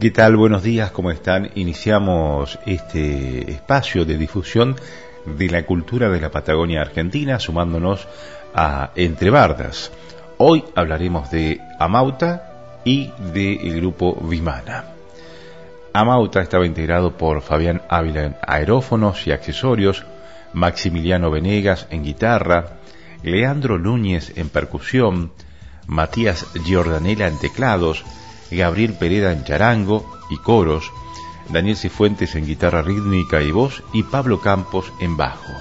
¿Qué tal? Buenos días, ¿cómo están? Iniciamos este espacio de difusión de la cultura de la Patagonia Argentina, sumándonos a Entre Bardas. Hoy hablaremos de Amauta y del grupo Vimana. Amauta estaba integrado por Fabián Ávila en aerófonos y accesorios, Maximiliano Venegas en guitarra, Leandro Núñez en percusión, Matías Giordanella en teclados, Gabriel Pereda en charango y coros, Daniel Cifuentes en guitarra rítmica y voz y Pablo Campos en bajo.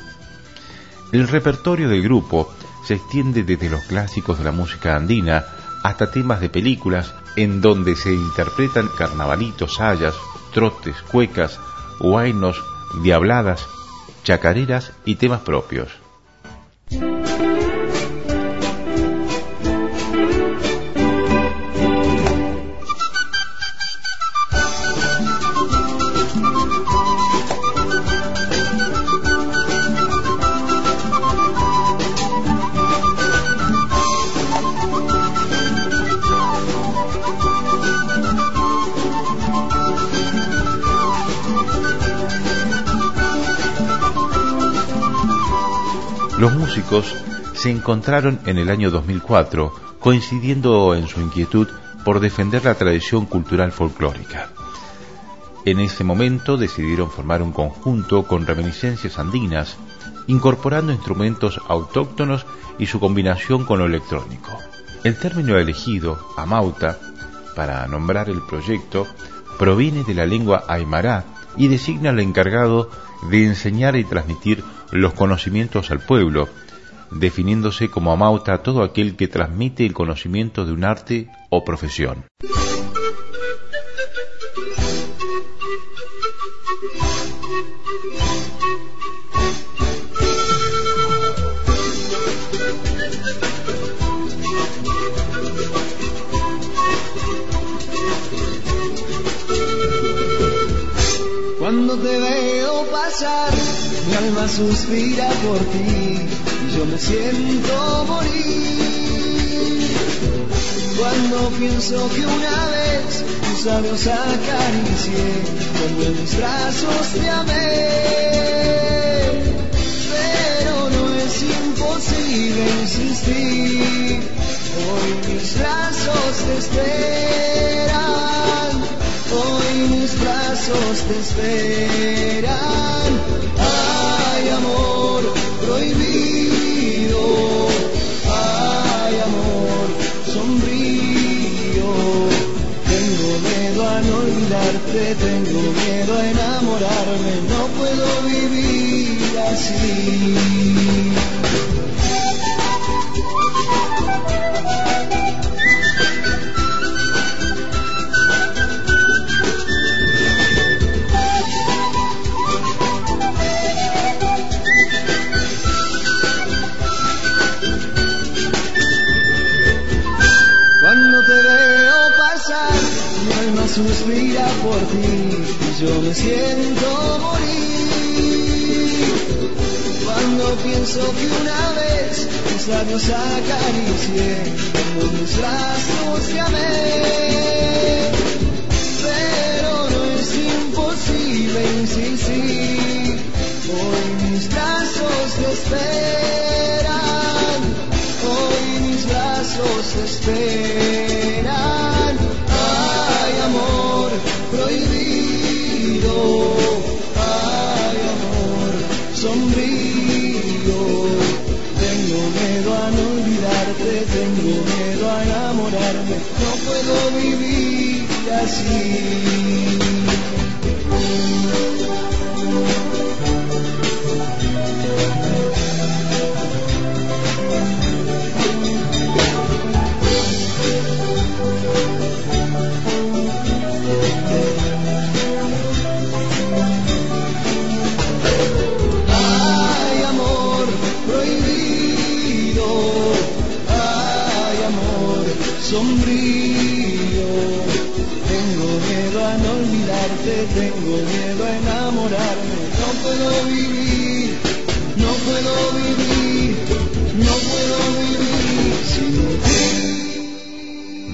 El repertorio del grupo se extiende desde los clásicos de la música andina hasta temas de películas en donde se interpretan carnavalitos, sayas, trotes, cuecas, huainos, diabladas, chacareras y temas propios. Se encontraron en el año 2004 coincidiendo en su inquietud por defender la tradición cultural folclórica. En ese momento decidieron formar un conjunto con reminiscencias andinas, incorporando instrumentos autóctonos y su combinación con lo electrónico. El término elegido, amauta, para nombrar el proyecto, proviene de la lengua aymara y designa al encargado de enseñar y transmitir los conocimientos al pueblo, definiéndose como amauta todo aquel que transmite el conocimiento de un arte o profesión. Cuando te veo pasar, mi alma suspira por ti yo me siento morir. Cuando pienso que una vez tus labios acaricié, cuando en mis brazos te amé. Pero no es imposible insistir, hoy mis brazos te esperan, hoy mis brazos te esperan. No olvidarte, tengo miedo a enamorarme, no puedo vivir así. Me siento morir. Cuando pienso que una vez mis labios acaricié, cuando mis brazos te amé. Tengo miedo a no olvidarte, tengo miedo a enamorarme. No puedo vivir así.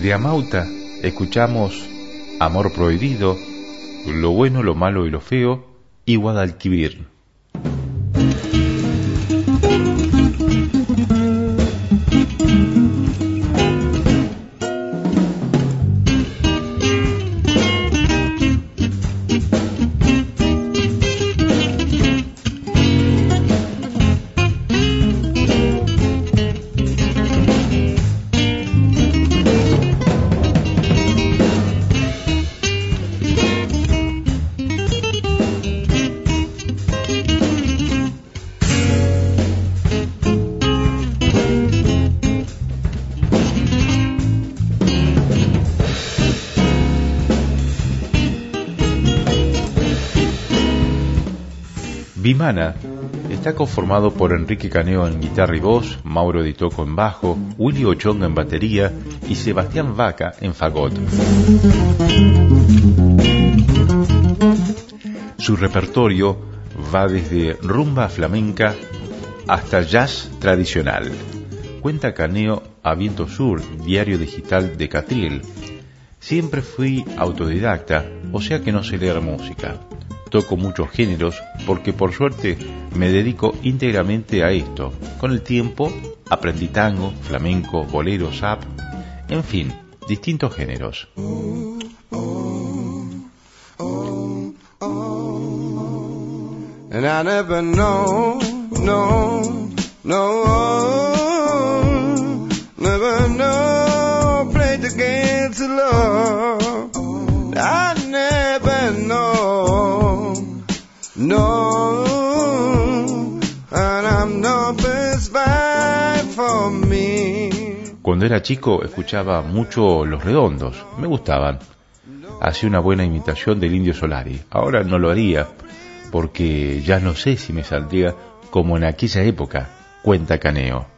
De Amauta escuchamos Amor prohibido, Lo bueno, lo malo y lo feo y Guadalquivir. Vimana está conformado por Enrique Caneo en guitarra y voz, Mauro Di Toco en bajo, Willy Ochonga en batería y Sebastián Vaca en fagot. Su repertorio va desde rumba flamenca hasta jazz tradicional. Cuenta Caneo a Viento Sur, diario digital de Catril. Siempre fui autodidacta, o sea que no sé leer música toco muchos géneros porque por suerte me dedico íntegramente a esto. Con el tiempo aprendí tango, flamenco, bolero, zap, en fin, distintos géneros. Cuando era chico escuchaba mucho Los Redondos, me gustaban. Hacía una buena imitación del Indio Solari. Ahora no lo haría porque ya no sé si me saldría como en aquella época, cuenta Caneo.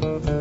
thank you.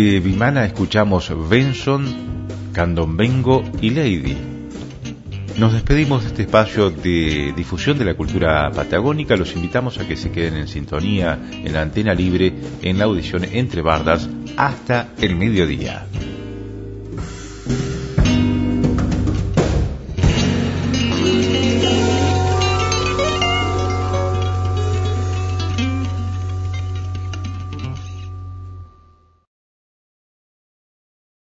De Vimana escuchamos Benson, Candombengo y Lady. Nos despedimos de este espacio de difusión de la cultura patagónica. Los invitamos a que se queden en sintonía en la antena libre en la audición Entre Bardas hasta el mediodía.